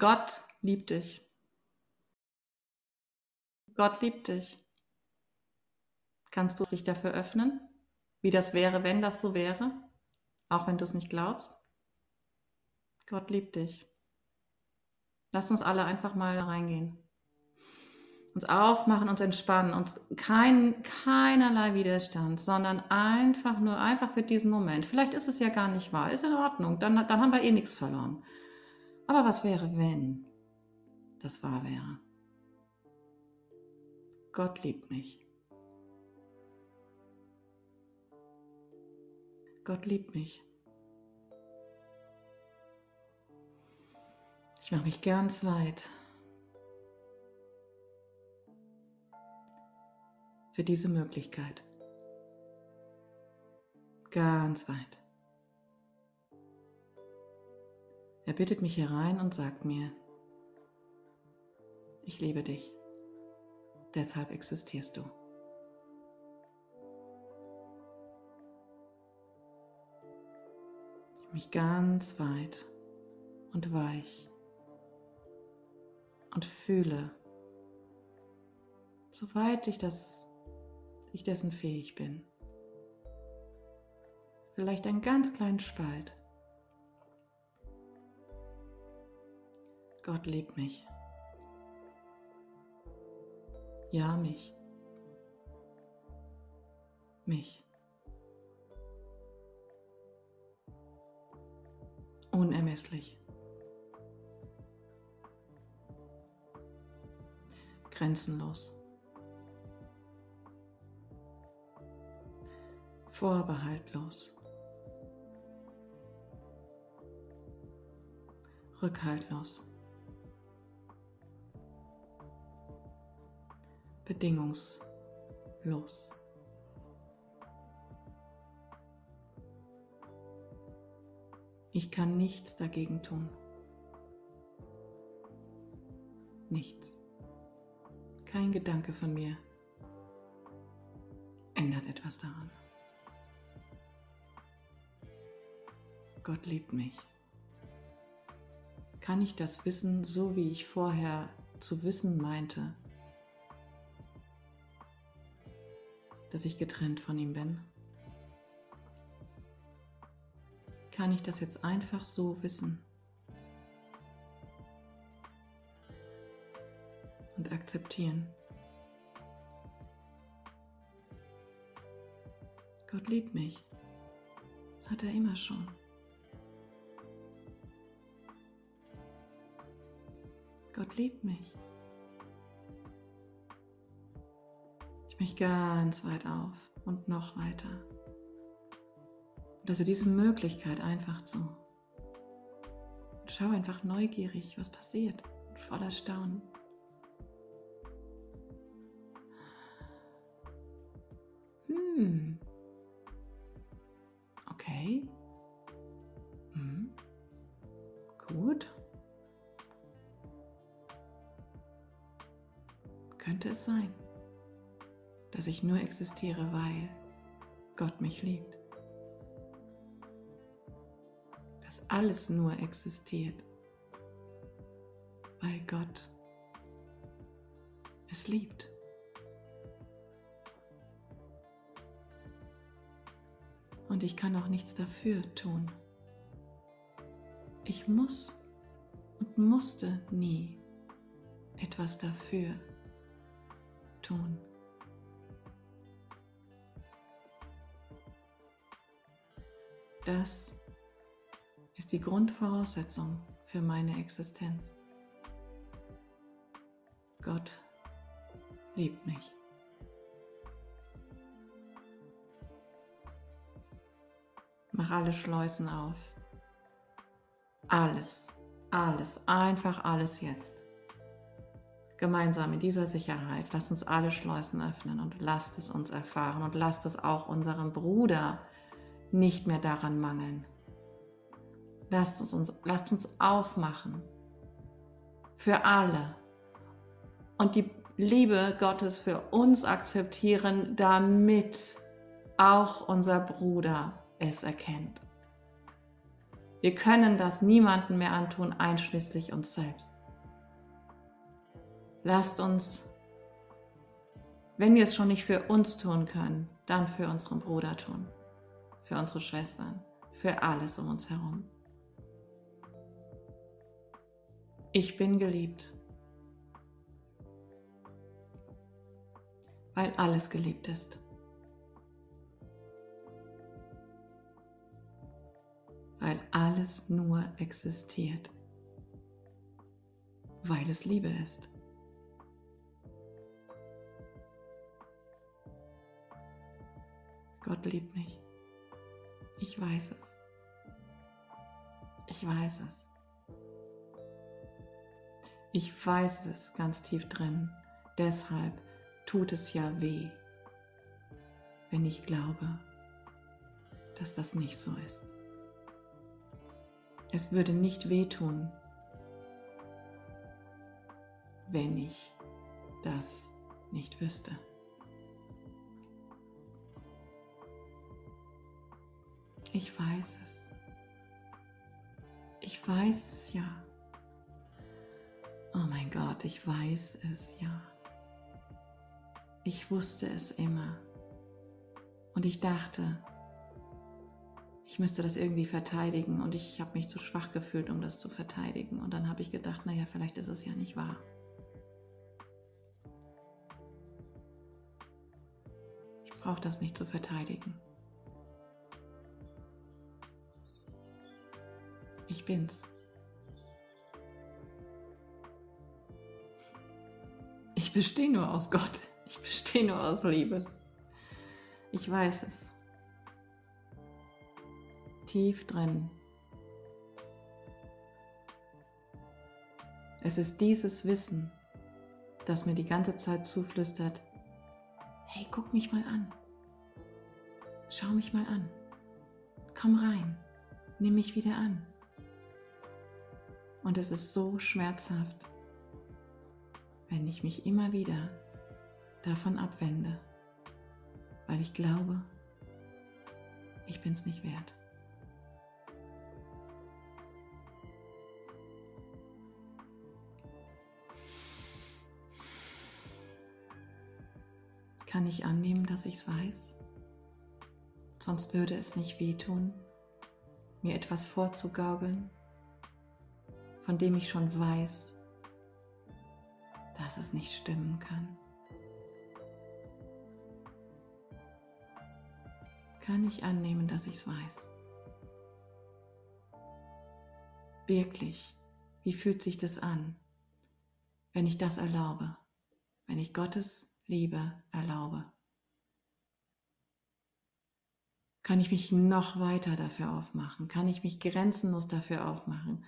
Gott liebt dich. Gott liebt dich. Kannst du dich dafür öffnen, wie das wäre, wenn das so wäre, auch wenn du es nicht glaubst? Gott liebt dich. Lass uns alle einfach mal reingehen. Uns aufmachen, uns entspannen, uns kein, keinerlei Widerstand, sondern einfach nur, einfach für diesen Moment. Vielleicht ist es ja gar nicht wahr, ist in Ordnung, dann, dann haben wir eh nichts verloren. Aber was wäre, wenn das wahr wäre? Gott liebt mich. Gott liebt mich. Ich mache mich ganz weit für diese Möglichkeit. Ganz weit. Er bittet mich herein und sagt mir, ich liebe dich, deshalb existierst du. mich ganz weit und weich und fühle, soweit ich das, ich dessen fähig bin. Vielleicht einen ganz kleinen Spalt. Gott liebt mich. Ja, mich. Mich. unermesslich. Grenzenlos. Vorbehaltlos. Rückhaltlos. Bedingungslos. Ich kann nichts dagegen tun. Nichts. Kein Gedanke von mir ändert etwas daran. Gott liebt mich. Kann ich das wissen, so wie ich vorher zu wissen meinte, dass ich getrennt von ihm bin? kann ich das jetzt einfach so wissen und akzeptieren. Gott liebt mich. Hat er immer schon. Gott liebt mich. Mich ganz weit auf und noch weiter lasse diese Möglichkeit einfach zu. Und schau einfach neugierig, was passiert, voller Staunen. Hm. Okay. Hm. Gut. Könnte es sein, ich nur existiere, weil Gott mich liebt? alles nur existiert, weil Gott es liebt. Und ich kann auch nichts dafür tun. Ich muss und musste nie etwas dafür tun. Das ist die Grundvoraussetzung für meine Existenz. Gott liebt mich. Mach alle Schleusen auf. Alles, alles, einfach alles jetzt. Gemeinsam in dieser Sicherheit, lasst uns alle Schleusen öffnen und lasst es uns erfahren und lasst es auch unserem Bruder nicht mehr daran mangeln. Lasst uns, lasst uns aufmachen für alle und die Liebe Gottes für uns akzeptieren, damit auch unser Bruder es erkennt. Wir können das niemandem mehr antun, einschließlich uns selbst. Lasst uns, wenn wir es schon nicht für uns tun können, dann für unseren Bruder tun, für unsere Schwestern, für alles um uns herum. Ich bin geliebt, weil alles geliebt ist. Weil alles nur existiert, weil es Liebe ist. Gott liebt mich. Ich weiß es. Ich weiß es. Ich weiß es ganz tief drin. Deshalb tut es ja weh, wenn ich glaube, dass das nicht so ist. Es würde nicht wehtun, wenn ich das nicht wüsste. Ich weiß es. Ich weiß es ja. Oh mein Gott, ich weiß es ja. Ich wusste es immer. Und ich dachte, ich müsste das irgendwie verteidigen und ich habe mich zu schwach gefühlt, um das zu verteidigen. Und dann habe ich gedacht, naja, vielleicht ist es ja nicht wahr. Ich brauche das nicht zu verteidigen. Ich bin's. Ich bestehe nur aus Gott. Ich bestehe nur aus Liebe. Ich weiß es. Tief drin. Es ist dieses Wissen, das mir die ganze Zeit zuflüstert, hey, guck mich mal an. Schau mich mal an. Komm rein. Nimm mich wieder an. Und es ist so schmerzhaft, wenn ich mich immer wieder davon abwende, weil ich glaube, ich bin es nicht wert. Kann ich annehmen, dass ich es weiß? Sonst würde es nicht wehtun, mir etwas vorzugaukeln, von dem ich schon weiß, dass es nicht stimmen kann. Kann ich annehmen, dass ich es weiß? Wirklich, wie fühlt sich das an, wenn ich das erlaube, wenn ich Gottes Liebe erlaube? Kann ich mich noch weiter dafür aufmachen? Kann ich mich grenzenlos dafür aufmachen?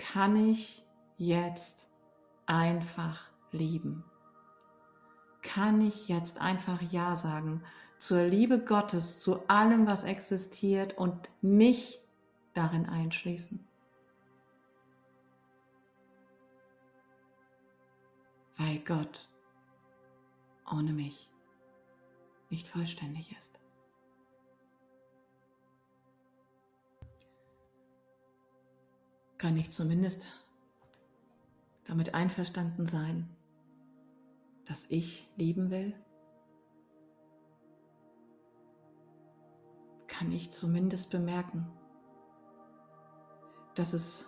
Kann ich jetzt einfach lieben? Kann ich jetzt einfach Ja sagen zur Liebe Gottes, zu allem, was existiert und mich darin einschließen? Weil Gott ohne mich nicht vollständig ist. Kann ich zumindest damit einverstanden sein, dass ich lieben will? Kann ich zumindest bemerken, dass es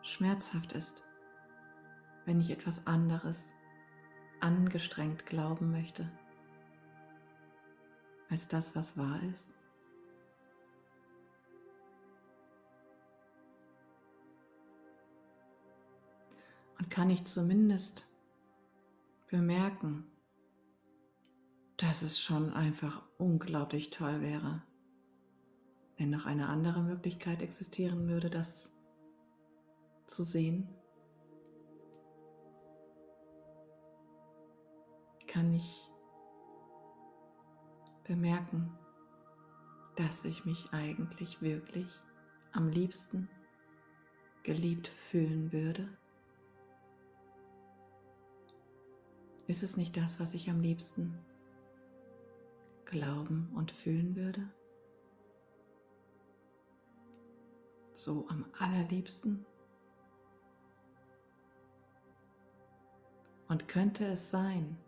schmerzhaft ist, wenn ich etwas anderes angestrengt glauben möchte, als das, was wahr ist? Kann ich zumindest bemerken, dass es schon einfach unglaublich toll wäre, wenn noch eine andere Möglichkeit existieren würde, das zu sehen. Kann ich bemerken, dass ich mich eigentlich wirklich am liebsten geliebt fühlen würde? Ist es nicht das, was ich am liebsten glauben und fühlen würde? so am allerliebsten? Und könnte es sein,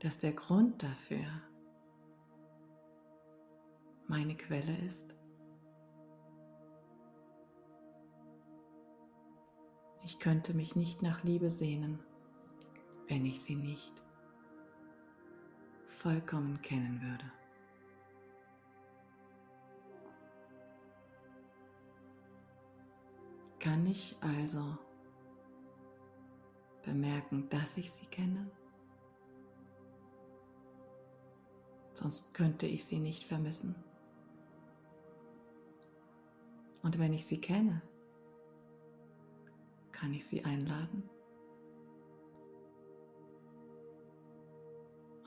dass der Grund dafür meine Quelle ist? Ich könnte mich nicht nach Liebe sehnen, wenn ich sie nicht vollkommen kennen würde. Kann ich also bemerken, dass ich sie kenne? Sonst könnte ich sie nicht vermissen. Und wenn ich sie kenne, kann ich sie einladen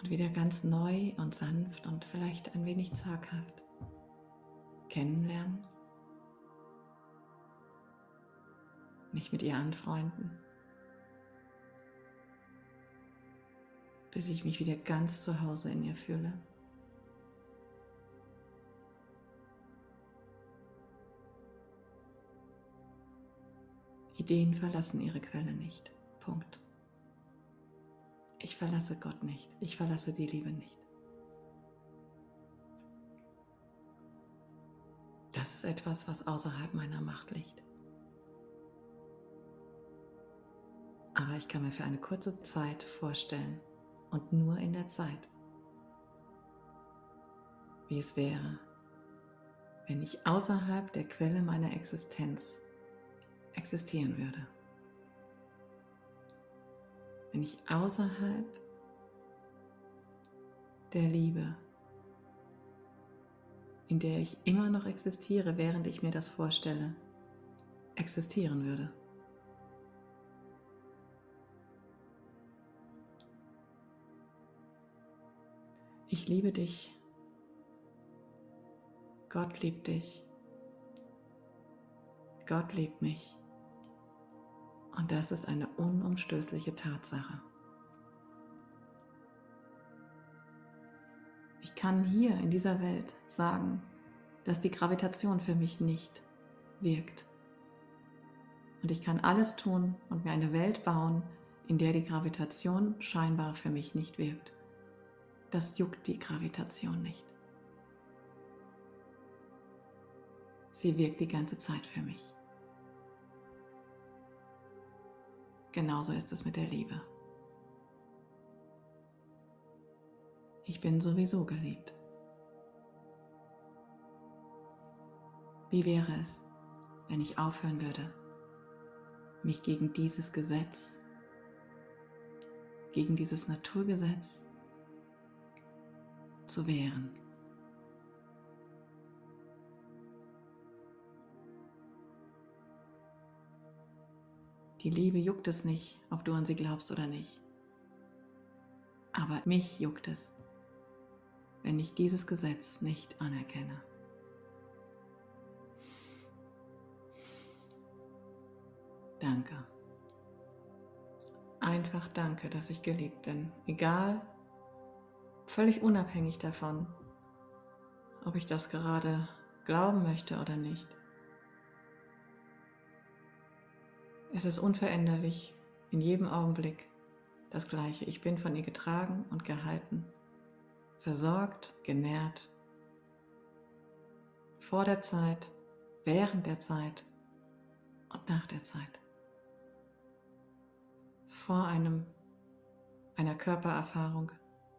und wieder ganz neu und sanft und vielleicht ein wenig zaghaft kennenlernen, mich mit ihr anfreunden, bis ich mich wieder ganz zu Hause in ihr fühle. Ideen verlassen ihre Quelle nicht. Punkt. Ich verlasse Gott nicht. Ich verlasse die Liebe nicht. Das ist etwas, was außerhalb meiner Macht liegt. Aber ich kann mir für eine kurze Zeit vorstellen und nur in der Zeit, wie es wäre, wenn ich außerhalb der Quelle meiner Existenz existieren würde. Wenn ich außerhalb der Liebe, in der ich immer noch existiere, während ich mir das vorstelle, existieren würde. Ich liebe dich. Gott liebt dich. Gott liebt mich. Und das ist eine unumstößliche Tatsache. Ich kann hier in dieser Welt sagen, dass die Gravitation für mich nicht wirkt. Und ich kann alles tun und mir eine Welt bauen, in der die Gravitation scheinbar für mich nicht wirkt. Das juckt die Gravitation nicht. Sie wirkt die ganze Zeit für mich. Genauso ist es mit der Liebe. Ich bin sowieso geliebt. Wie wäre es, wenn ich aufhören würde, mich gegen dieses Gesetz, gegen dieses Naturgesetz zu wehren? Die Liebe juckt es nicht, ob du an sie glaubst oder nicht. Aber mich juckt es, wenn ich dieses Gesetz nicht anerkenne. Danke. Einfach danke, dass ich geliebt bin. Egal, völlig unabhängig davon, ob ich das gerade glauben möchte oder nicht. Es ist unveränderlich, in jedem Augenblick das Gleiche. Ich bin von ihr getragen und gehalten, versorgt, genährt, vor der Zeit, während der Zeit und nach der Zeit. Vor einem, einer Körpererfahrung,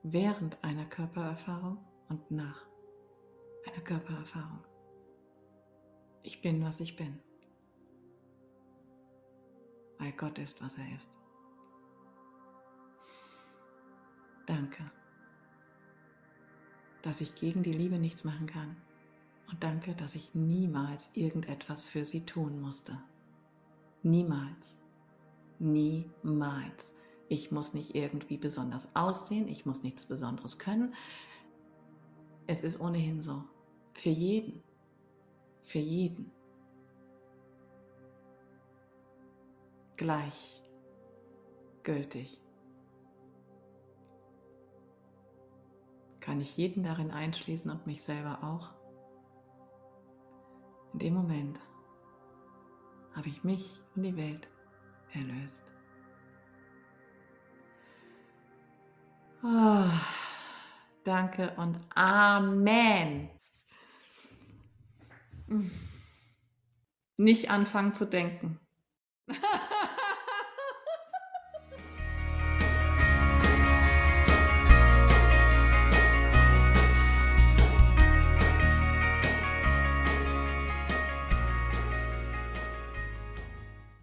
während einer Körpererfahrung und nach einer Körpererfahrung. Ich bin, was ich bin weil Gott ist, was er ist. Danke, dass ich gegen die Liebe nichts machen kann. Und danke, dass ich niemals irgendetwas für sie tun musste. Niemals. Niemals. Ich muss nicht irgendwie besonders aussehen, ich muss nichts Besonderes können. Es ist ohnehin so. Für jeden. Für jeden. Gleichgültig. Kann ich jeden darin einschließen und mich selber auch? In dem Moment habe ich mich und die Welt erlöst. Oh, danke und Amen. Nicht anfangen zu denken.